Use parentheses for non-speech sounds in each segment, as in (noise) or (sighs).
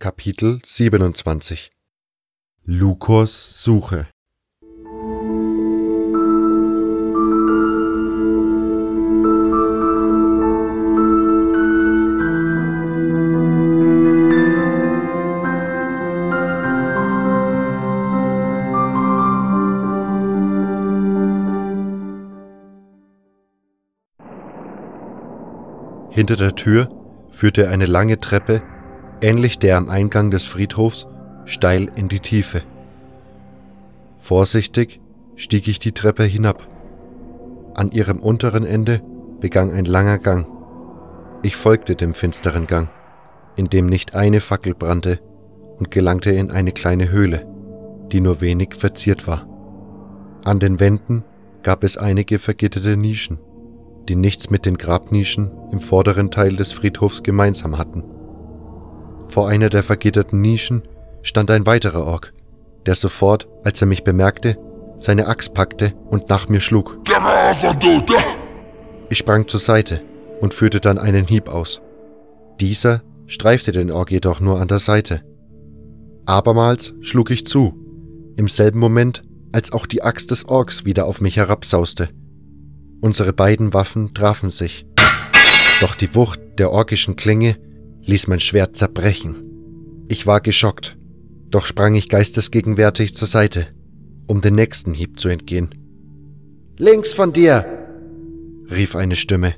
Kapitel 27 Lukos Suche. Hinter der Tür führte eine lange Treppe ähnlich der am Eingang des Friedhofs, steil in die Tiefe. Vorsichtig stieg ich die Treppe hinab. An ihrem unteren Ende begann ein langer Gang. Ich folgte dem finsteren Gang, in dem nicht eine Fackel brannte, und gelangte in eine kleine Höhle, die nur wenig verziert war. An den Wänden gab es einige vergitterte Nischen, die nichts mit den Grabnischen im vorderen Teil des Friedhofs gemeinsam hatten. Vor einer der vergitterten Nischen stand ein weiterer Ork, der sofort, als er mich bemerkte, seine Axt packte und nach mir schlug. Ich sprang zur Seite und führte dann einen Hieb aus. Dieser streifte den Ork jedoch nur an der Seite. Abermals schlug ich zu, im selben Moment, als auch die Axt des Orks wieder auf mich herabsauste. Unsere beiden Waffen trafen sich. Doch die Wucht der orkischen Klinge ließ mein Schwert zerbrechen. Ich war geschockt, doch sprang ich geistesgegenwärtig zur Seite, um den nächsten Hieb zu entgehen. Links von dir! rief eine Stimme.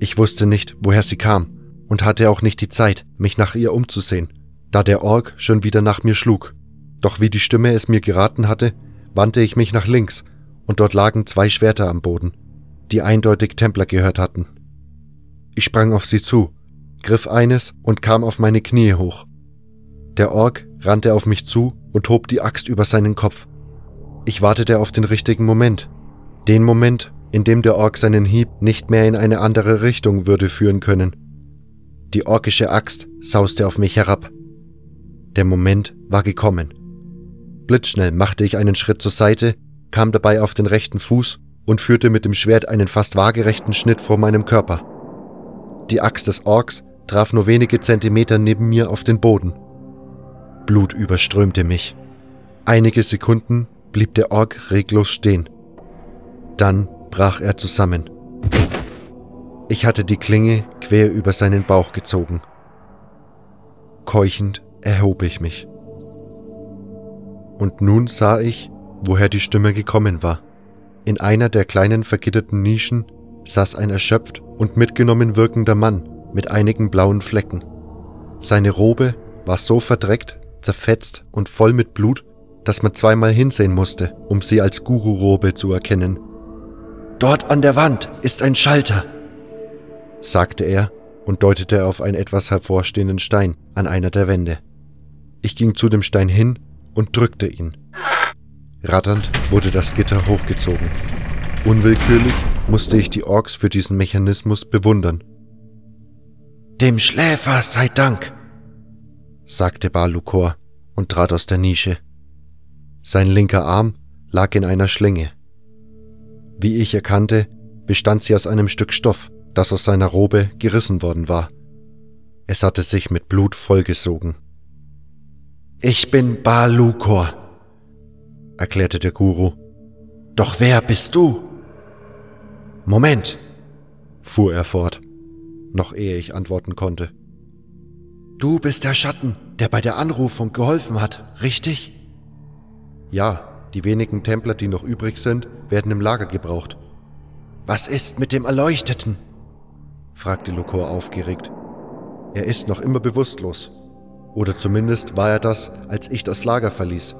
Ich wusste nicht, woher sie kam und hatte auch nicht die Zeit, mich nach ihr umzusehen, da der Ork schon wieder nach mir schlug. Doch wie die Stimme es mir geraten hatte, wandte ich mich nach links, und dort lagen zwei Schwerter am Boden, die eindeutig Templer gehört hatten. Ich sprang auf sie zu griff eines und kam auf meine Knie hoch. Der Ork rannte auf mich zu und hob die Axt über seinen Kopf. Ich wartete auf den richtigen Moment. Den Moment, in dem der Ork seinen Hieb nicht mehr in eine andere Richtung würde führen können. Die orkische Axt sauste auf mich herab. Der Moment war gekommen. Blitzschnell machte ich einen Schritt zur Seite, kam dabei auf den rechten Fuß und führte mit dem Schwert einen fast waagerechten Schnitt vor meinem Körper. Die Axt des Orks traf nur wenige Zentimeter neben mir auf den Boden. Blut überströmte mich. Einige Sekunden blieb der Ork reglos stehen. Dann brach er zusammen. Ich hatte die Klinge quer über seinen Bauch gezogen. Keuchend erhob ich mich. Und nun sah ich, woher die Stimme gekommen war. In einer der kleinen vergitterten Nischen saß ein erschöpft und mitgenommen wirkender Mann mit einigen blauen Flecken. Seine Robe war so verdreckt, zerfetzt und voll mit Blut, dass man zweimal hinsehen musste, um sie als Guru-Robe zu erkennen. Dort an der Wand ist ein Schalter, sagte er und deutete auf einen etwas hervorstehenden Stein an einer der Wände. Ich ging zu dem Stein hin und drückte ihn. Ratternd wurde das Gitter hochgezogen. Unwillkürlich musste ich die Orks für diesen Mechanismus bewundern. Dem Schläfer sei Dank, sagte Balukor und trat aus der Nische. Sein linker Arm lag in einer Schlinge. Wie ich erkannte, bestand sie aus einem Stück Stoff, das aus seiner Robe gerissen worden war. Es hatte sich mit Blut vollgesogen. Ich bin Balukor, erklärte der Guru. Doch wer bist du? Moment, fuhr er fort noch ehe ich antworten konnte. Du bist der Schatten, der bei der Anrufung geholfen hat, richtig? Ja, die wenigen Templer, die noch übrig sind, werden im Lager gebraucht. Was ist mit dem Erleuchteten? fragte Lukor aufgeregt. Er ist noch immer bewusstlos. Oder zumindest war er das, als ich das Lager verließ.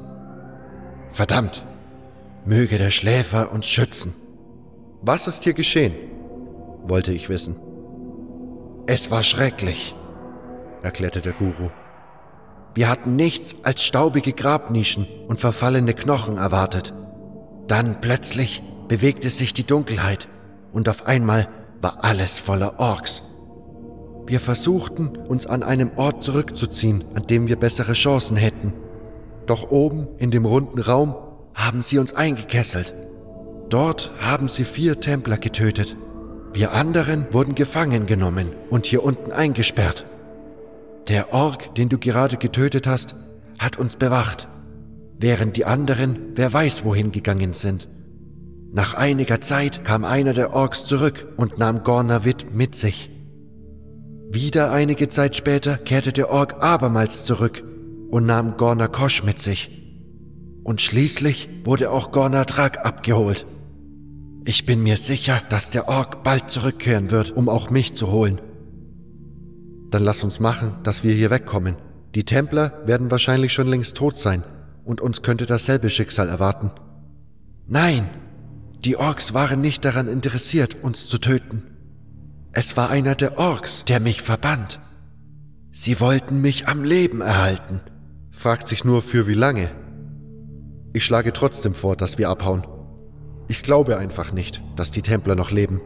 Verdammt! Möge der Schläfer uns schützen. Was ist hier geschehen? wollte ich wissen. Es war schrecklich, erklärte der Guru. Wir hatten nichts als staubige Grabnischen und verfallene Knochen erwartet. Dann plötzlich bewegte sich die Dunkelheit und auf einmal war alles voller Orks. Wir versuchten, uns an einem Ort zurückzuziehen, an dem wir bessere Chancen hätten. Doch oben in dem runden Raum haben sie uns eingekesselt. Dort haben sie vier Templer getötet wir anderen wurden gefangen genommen und hier unten eingesperrt. Der Ork, den du gerade getötet hast, hat uns bewacht, während die anderen wer weiß wohin gegangen sind. Nach einiger Zeit kam einer der Orks zurück und nahm Gornavit mit sich. Wieder einige Zeit später kehrte der Ork abermals zurück und nahm Gornakosch mit sich. Und schließlich wurde auch Gornadrak abgeholt. Ich bin mir sicher, dass der Ork bald zurückkehren wird, um auch mich zu holen. Dann lass uns machen, dass wir hier wegkommen. Die Templer werden wahrscheinlich schon längst tot sein und uns könnte dasselbe Schicksal erwarten. Nein, die Orks waren nicht daran interessiert, uns zu töten. Es war einer der Orks, der mich verbannt. Sie wollten mich am Leben erhalten. Fragt sich nur für wie lange. Ich schlage trotzdem vor, dass wir abhauen. Ich glaube einfach nicht, dass die Templer noch leben.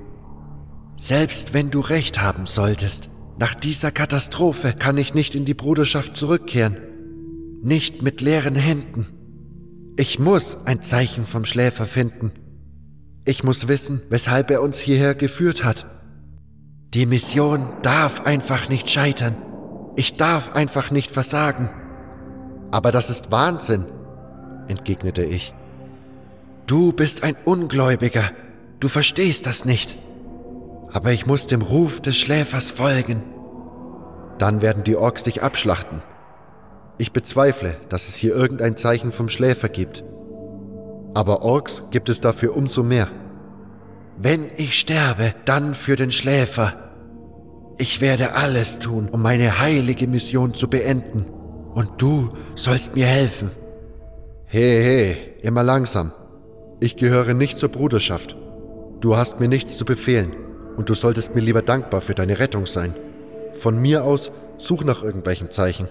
Selbst wenn du recht haben solltest, nach dieser Katastrophe kann ich nicht in die Bruderschaft zurückkehren. Nicht mit leeren Händen. Ich muss ein Zeichen vom Schläfer finden. Ich muss wissen, weshalb er uns hierher geführt hat. Die Mission darf einfach nicht scheitern. Ich darf einfach nicht versagen. Aber das ist Wahnsinn, entgegnete ich. Du bist ein Ungläubiger. Du verstehst das nicht. Aber ich muss dem Ruf des Schläfers folgen. Dann werden die Orks dich abschlachten. Ich bezweifle, dass es hier irgendein Zeichen vom Schläfer gibt. Aber Orks gibt es dafür umso mehr. Wenn ich sterbe, dann für den Schläfer. Ich werde alles tun, um meine heilige Mission zu beenden. Und du sollst mir helfen. Hey, hey, immer langsam. Ich gehöre nicht zur Bruderschaft. Du hast mir nichts zu befehlen und du solltest mir lieber dankbar für deine Rettung sein. Von mir aus such nach irgendwelchen Zeichen.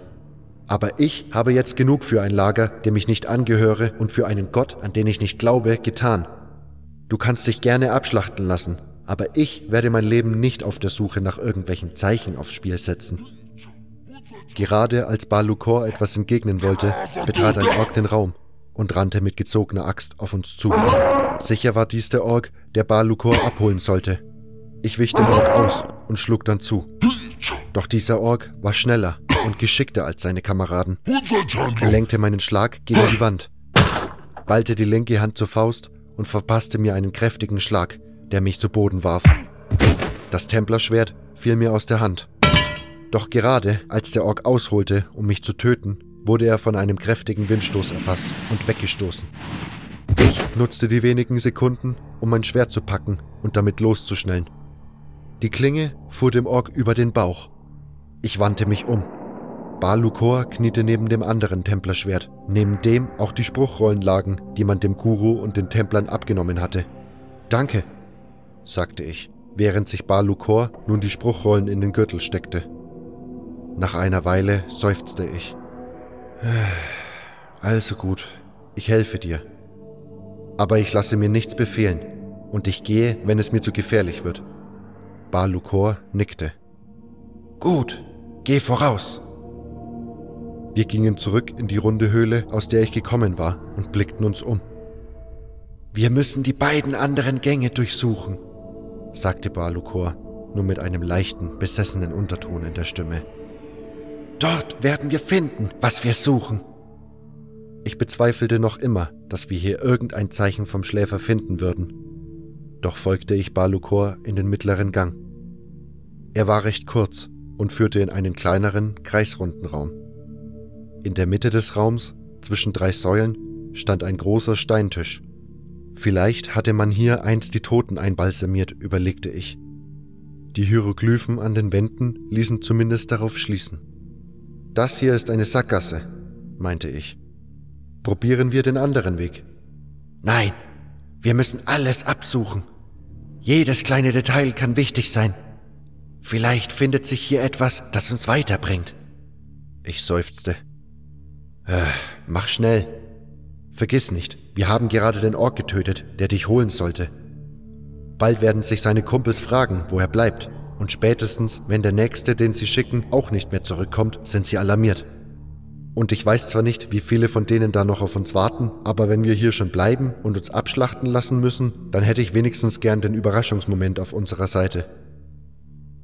Aber ich habe jetzt genug für ein Lager, dem ich nicht angehöre und für einen Gott, an den ich nicht glaube, getan. Du kannst dich gerne abschlachten lassen, aber ich werde mein Leben nicht auf der Suche nach irgendwelchen Zeichen aufs Spiel setzen. Gerade als Balukor etwas entgegnen wollte, betrat ein Ork den Raum und rannte mit gezogener Axt auf uns zu. Sicher war dies der Ork, der Balukor abholen sollte. Ich wich dem Ork aus und schlug dann zu. Doch dieser Ork war schneller und geschickter als seine Kameraden. Er lenkte meinen Schlag gegen die Wand, ballte die linke Hand zur Faust und verpasste mir einen kräftigen Schlag, der mich zu Boden warf. Das Templerschwert fiel mir aus der Hand. Doch gerade als der Ork ausholte, um mich zu töten, wurde er von einem kräftigen Windstoß erfasst und weggestoßen. Ich nutzte die wenigen Sekunden, um mein Schwert zu packen und damit loszuschnellen. Die Klinge fuhr dem Ork über den Bauch. Ich wandte mich um. Balukor kniete neben dem anderen Templerschwert, neben dem auch die Spruchrollen lagen, die man dem Guru und den Templern abgenommen hatte. Danke, sagte ich, während sich Balukor nun die Spruchrollen in den Gürtel steckte. Nach einer Weile seufzte ich. (sighs) Also gut, ich helfe dir. Aber ich lasse mir nichts befehlen und ich gehe, wenn es mir zu gefährlich wird. Balukor nickte. Gut, geh voraus. Wir gingen zurück in die runde Höhle, aus der ich gekommen war, und blickten uns um. Wir müssen die beiden anderen Gänge durchsuchen, sagte Balukor, nur mit einem leichten, besessenen Unterton in der Stimme. Dort werden wir finden, was wir suchen. Ich bezweifelte noch immer, dass wir hier irgendein Zeichen vom Schläfer finden würden. Doch folgte ich Balukor in den mittleren Gang. Er war recht kurz und führte in einen kleineren, kreisrunden Raum. In der Mitte des Raums, zwischen drei Säulen, stand ein großer Steintisch. Vielleicht hatte man hier einst die Toten einbalsamiert, überlegte ich. Die Hieroglyphen an den Wänden ließen zumindest darauf schließen. Das hier ist eine Sackgasse, meinte ich. Probieren wir den anderen Weg. Nein, wir müssen alles absuchen. Jedes kleine Detail kann wichtig sein. Vielleicht findet sich hier etwas, das uns weiterbringt. Ich seufzte. Äh, mach schnell. Vergiss nicht, wir haben gerade den Ork getötet, der dich holen sollte. Bald werden sich seine Kumpels fragen, wo er bleibt. Und spätestens, wenn der Nächste, den sie schicken, auch nicht mehr zurückkommt, sind sie alarmiert. Und ich weiß zwar nicht, wie viele von denen da noch auf uns warten, aber wenn wir hier schon bleiben und uns abschlachten lassen müssen, dann hätte ich wenigstens gern den Überraschungsmoment auf unserer Seite.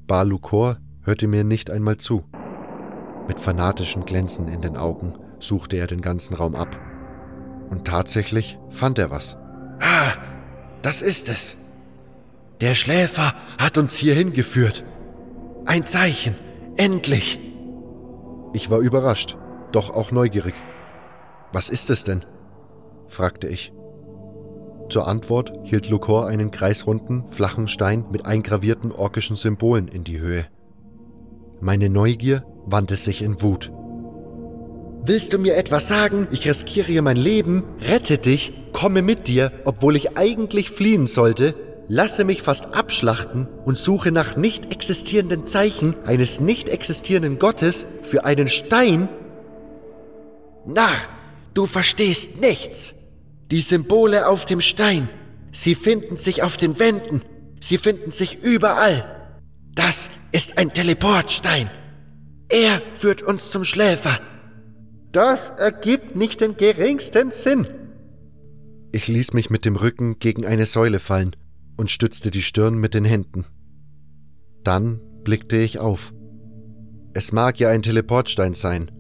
Balukor hörte mir nicht einmal zu. Mit fanatischem Glänzen in den Augen suchte er den ganzen Raum ab. Und tatsächlich fand er was. Ah, das ist es. Der Schläfer hat uns hierhin geführt. Ein Zeichen. Endlich. Ich war überrascht, doch auch neugierig. Was ist es denn? fragte ich. Zur Antwort hielt Lukor einen kreisrunden, flachen Stein mit eingravierten orkischen Symbolen in die Höhe. Meine Neugier wandte sich in Wut. Willst du mir etwas sagen? Ich riskiere hier mein Leben, rette dich, komme mit dir, obwohl ich eigentlich fliehen sollte, lasse mich fast abschlachten und suche nach nicht existierenden Zeichen eines nicht existierenden Gottes für einen Stein? Na, du verstehst nichts. Die Symbole auf dem Stein, sie finden sich auf den Wänden, sie finden sich überall. Das ist ein Teleportstein. Er führt uns zum Schläfer. Das ergibt nicht den geringsten Sinn. Ich ließ mich mit dem Rücken gegen eine Säule fallen und stützte die Stirn mit den Händen. Dann blickte ich auf. Es mag ja ein Teleportstein sein.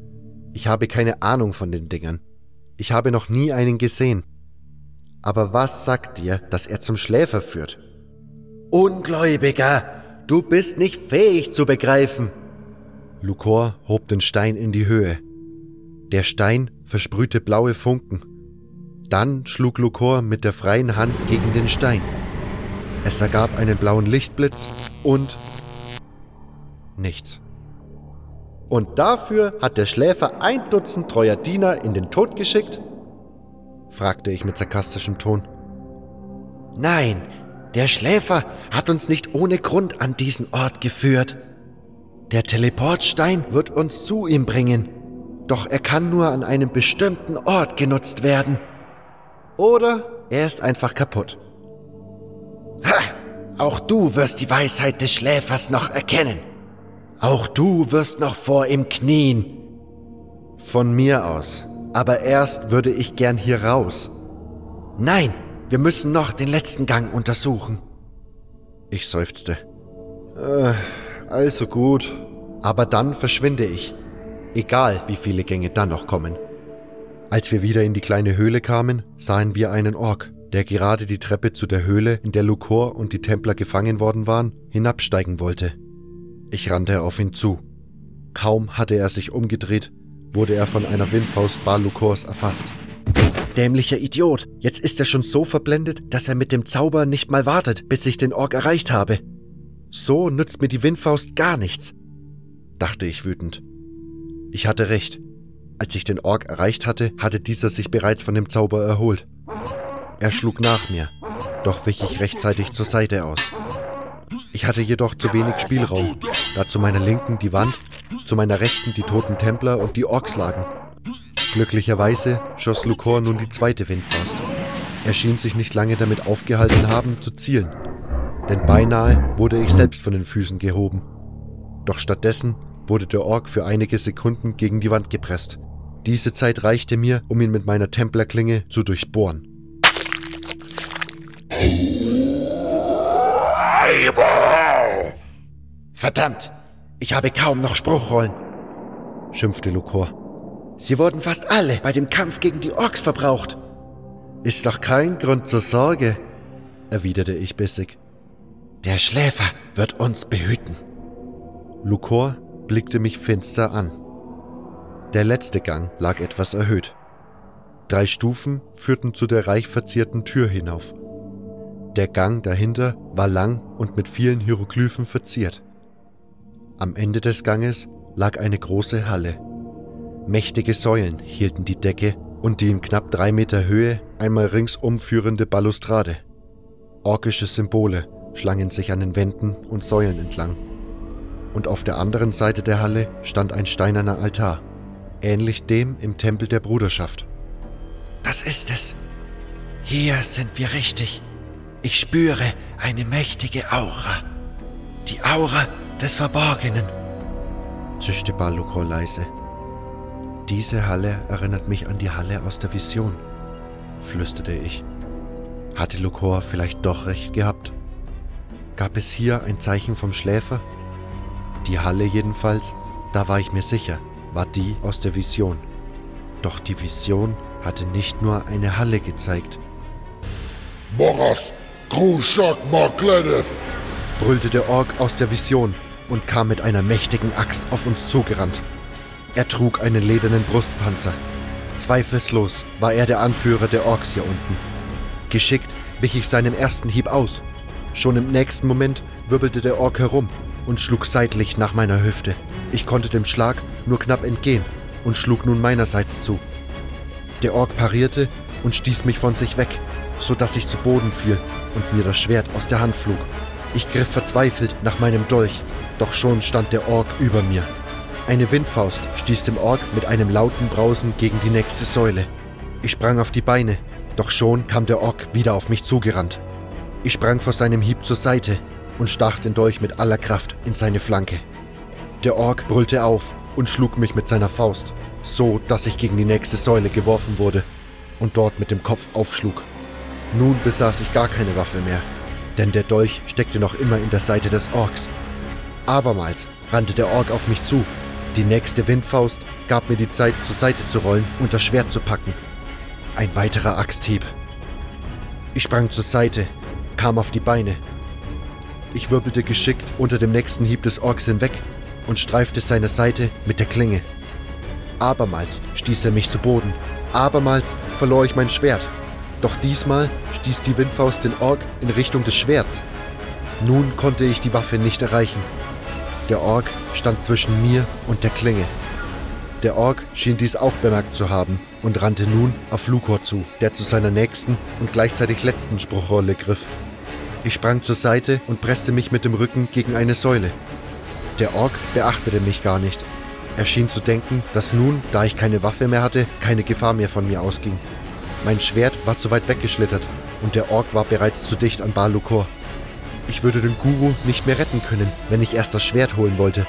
Ich habe keine Ahnung von den Dingern. Ich habe noch nie einen gesehen. Aber was sagt dir, dass er zum Schläfer führt? Ungläubiger, du bist nicht fähig zu begreifen. Lukor hob den Stein in die Höhe. Der Stein versprühte blaue Funken. Dann schlug Lukor mit der freien Hand gegen den Stein. Es ergab einen blauen Lichtblitz und nichts. Und dafür hat der Schläfer ein Dutzend treuer Diener in den Tod geschickt? fragte ich mit sarkastischem Ton. Nein, der Schläfer hat uns nicht ohne Grund an diesen Ort geführt. Der Teleportstein wird uns zu ihm bringen, doch er kann nur an einem bestimmten Ort genutzt werden. Oder er ist einfach kaputt. Ha! Auch du wirst die Weisheit des Schläfers noch erkennen. Auch du wirst noch vor ihm knien. Von mir aus. Aber erst würde ich gern hier raus. Nein, wir müssen noch den letzten Gang untersuchen. Ich seufzte. Äh, also gut. Aber dann verschwinde ich. Egal, wie viele Gänge dann noch kommen. Als wir wieder in die kleine Höhle kamen, sahen wir einen Ork, der gerade die Treppe zu der Höhle, in der Lukor und die Templer gefangen worden waren, hinabsteigen wollte. Ich rannte auf ihn zu. Kaum hatte er sich umgedreht, wurde er von einer Windfaust Balukors erfasst. Dämlicher Idiot, jetzt ist er schon so verblendet, dass er mit dem Zauber nicht mal wartet, bis ich den Ork erreicht habe. So nützt mir die Windfaust gar nichts, dachte ich wütend. Ich hatte recht. Als ich den Ork erreicht hatte, hatte dieser sich bereits von dem Zauber erholt. Er schlug nach mir, doch wich ich rechtzeitig zur Seite aus. Ich hatte jedoch zu wenig Spielraum, da zu meiner Linken die Wand, zu meiner Rechten die toten Templer und die Orks lagen. Glücklicherweise schoss Lukor nun die zweite Windfaust. Er schien sich nicht lange damit aufgehalten haben, zu zielen, denn beinahe wurde ich selbst von den Füßen gehoben. Doch stattdessen wurde der Ork für einige Sekunden gegen die Wand gepresst. Diese Zeit reichte mir, um ihn mit meiner Templerklinge zu durchbohren. Verdammt, ich habe kaum noch Spruchrollen, schimpfte Lukor. Sie wurden fast alle bei dem Kampf gegen die Orks verbraucht. Ist doch kein Grund zur Sorge, erwiderte ich bissig. Der Schläfer wird uns behüten. Lukor blickte mich finster an. Der letzte Gang lag etwas erhöht. Drei Stufen führten zu der reich verzierten Tür hinauf. Der Gang dahinter war lang und mit vielen Hieroglyphen verziert. Am Ende des Ganges lag eine große Halle. Mächtige Säulen hielten die Decke und die in knapp drei Meter Höhe einmal ringsum führende Balustrade. Orkische Symbole schlangen sich an den Wänden und Säulen entlang. Und auf der anderen Seite der Halle stand ein steinerner Altar, ähnlich dem im Tempel der Bruderschaft. Das ist es. Hier sind wir richtig. Ich spüre eine mächtige Aura. Die Aura des Verborgenen, zischte Balukro leise. Diese Halle erinnert mich an die Halle aus der Vision, flüsterte ich. Hatte Lukor vielleicht doch recht gehabt? Gab es hier ein Zeichen vom Schläfer? Die Halle jedenfalls, da war ich mir sicher, war die aus der Vision. Doch die Vision hatte nicht nur eine Halle gezeigt. Moras, Kruschak Makledev, brüllte der Ork aus der Vision und kam mit einer mächtigen Axt auf uns zugerannt. Er trug einen ledernen Brustpanzer. Zweifellos war er der Anführer der Orks hier unten. Geschickt wich ich seinem ersten Hieb aus. Schon im nächsten Moment wirbelte der Ork herum und schlug seitlich nach meiner Hüfte. Ich konnte dem Schlag nur knapp entgehen und schlug nun meinerseits zu. Der Ork parierte und stieß mich von sich weg, so dass ich zu Boden fiel und mir das Schwert aus der Hand flog. Ich griff verzweifelt nach meinem Dolch, doch schon stand der Ork über mir. Eine Windfaust stieß dem Ork mit einem lauten Brausen gegen die nächste Säule. Ich sprang auf die Beine, doch schon kam der Ork wieder auf mich zugerannt. Ich sprang vor seinem Hieb zur Seite und stach den Dolch mit aller Kraft in seine Flanke. Der Ork brüllte auf und schlug mich mit seiner Faust, so dass ich gegen die nächste Säule geworfen wurde und dort mit dem Kopf aufschlug. Nun besaß ich gar keine Waffe mehr, denn der Dolch steckte noch immer in der Seite des Orks. Abermals rannte der Ork auf mich zu. Die nächste Windfaust gab mir die Zeit, zur Seite zu rollen und das Schwert zu packen. Ein weiterer Axthieb. Ich sprang zur Seite, kam auf die Beine. Ich wirbelte geschickt unter dem nächsten Hieb des Orks hinweg und streifte seine Seite mit der Klinge. Abermals stieß er mich zu Boden. Abermals verlor ich mein Schwert. Doch diesmal stieß die Windfaust den Ork in Richtung des Schwerts. Nun konnte ich die Waffe nicht erreichen. Der Ork stand zwischen mir und der Klinge. Der Ork schien dies auch bemerkt zu haben und rannte nun auf Lukor zu, der zu seiner nächsten und gleichzeitig letzten Spruchrolle griff. Ich sprang zur Seite und presste mich mit dem Rücken gegen eine Säule. Der Ork beachtete mich gar nicht. Er schien zu denken, dass nun, da ich keine Waffe mehr hatte, keine Gefahr mehr von mir ausging. Mein Schwert war zu weit weggeschlittert und der Ork war bereits zu dicht an Balukor. Ich würde den Guru nicht mehr retten können, wenn ich erst das Schwert holen wollte.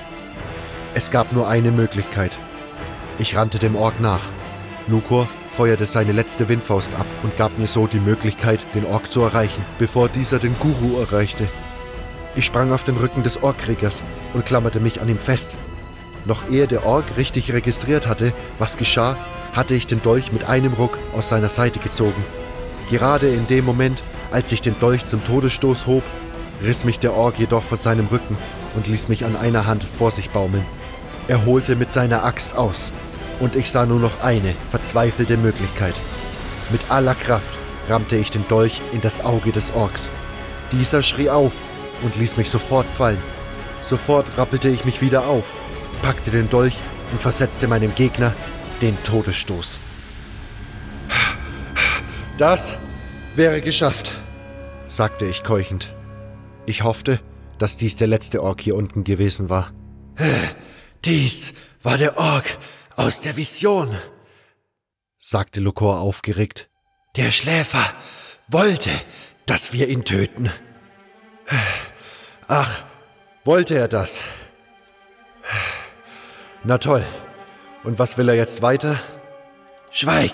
Es gab nur eine Möglichkeit. Ich rannte dem Ork nach. Nukor feuerte seine letzte Windfaust ab und gab mir so die Möglichkeit, den Ork zu erreichen, bevor dieser den Guru erreichte. Ich sprang auf den Rücken des Orkkriegers und klammerte mich an ihm fest. Noch ehe der Ork richtig registriert hatte, was geschah, hatte ich den Dolch mit einem Ruck aus seiner Seite gezogen. Gerade in dem Moment, als ich den Dolch zum Todesstoß hob, riss mich der Ork jedoch von seinem Rücken und ließ mich an einer Hand vor sich baumeln. Er holte mit seiner Axt aus, und ich sah nur noch eine verzweifelte Möglichkeit. Mit aller Kraft rammte ich den Dolch in das Auge des Orks. Dieser schrie auf und ließ mich sofort fallen. Sofort rappelte ich mich wieder auf, packte den Dolch und versetzte meinem Gegner den Todesstoß. Das wäre geschafft, sagte ich keuchend. Ich hoffte, dass dies der letzte Ork hier unten gewesen war. Dies war der Ork aus der Vision, sagte Lukor aufgeregt. Der Schläfer wollte, dass wir ihn töten. Ach, wollte er das? Na toll. Und was will er jetzt weiter? Schweig!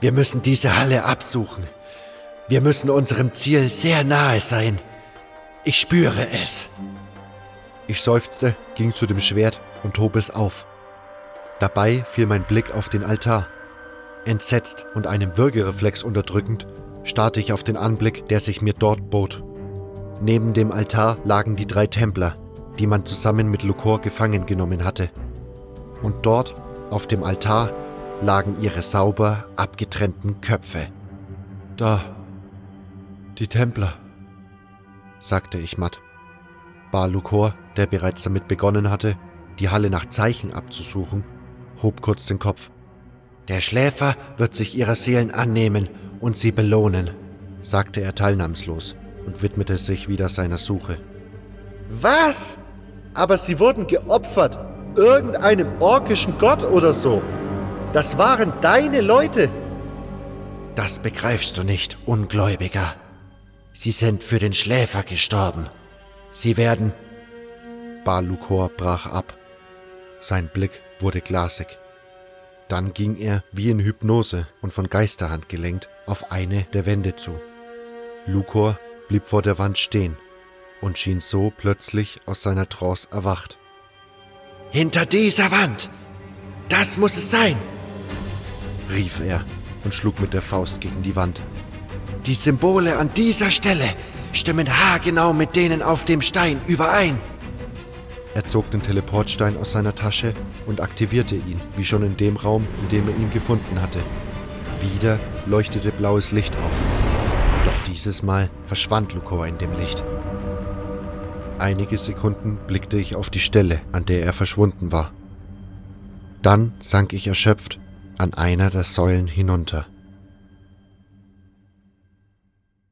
Wir müssen diese Halle absuchen. Wir müssen unserem Ziel sehr nahe sein. Ich spüre es. Ich seufzte, ging zu dem Schwert und hob es auf. Dabei fiel mein Blick auf den Altar. Entsetzt und einem Würgereflex unterdrückend, starrte ich auf den Anblick, der sich mir dort bot. Neben dem Altar lagen die drei Templer, die man zusammen mit Lukor gefangen genommen hatte. Und dort, auf dem Altar, lagen ihre sauber abgetrennten Köpfe. Da, die Templer, sagte ich matt. Balukor, der bereits damit begonnen hatte, die Halle nach Zeichen abzusuchen, hob kurz den Kopf. Der Schläfer wird sich ihrer Seelen annehmen und sie belohnen, sagte er teilnahmslos und widmete sich wieder seiner Suche. Was? Aber sie wurden geopfert, irgendeinem orkischen Gott oder so. Das waren deine Leute. Das begreifst du nicht, Ungläubiger. Sie sind für den Schläfer gestorben. Sie werden... Balukor brach ab. Sein Blick wurde glasig. Dann ging er wie in Hypnose und von Geisterhand gelenkt auf eine der Wände zu. Lukor blieb vor der Wand stehen und schien so plötzlich aus seiner Trance erwacht. Hinter dieser Wand, Das muss es sein, rief er und schlug mit der Faust gegen die Wand. Die Symbole an dieser Stelle stimmen haargenau mit denen auf dem Stein überein. Er zog den Teleportstein aus seiner Tasche und aktivierte ihn, wie schon in dem Raum, in dem er ihn gefunden hatte. Wieder leuchtete blaues Licht auf. Doch dieses Mal verschwand Lukor in dem Licht. Einige Sekunden blickte ich auf die Stelle, an der er verschwunden war. Dann sank ich erschöpft an einer der Säulen hinunter.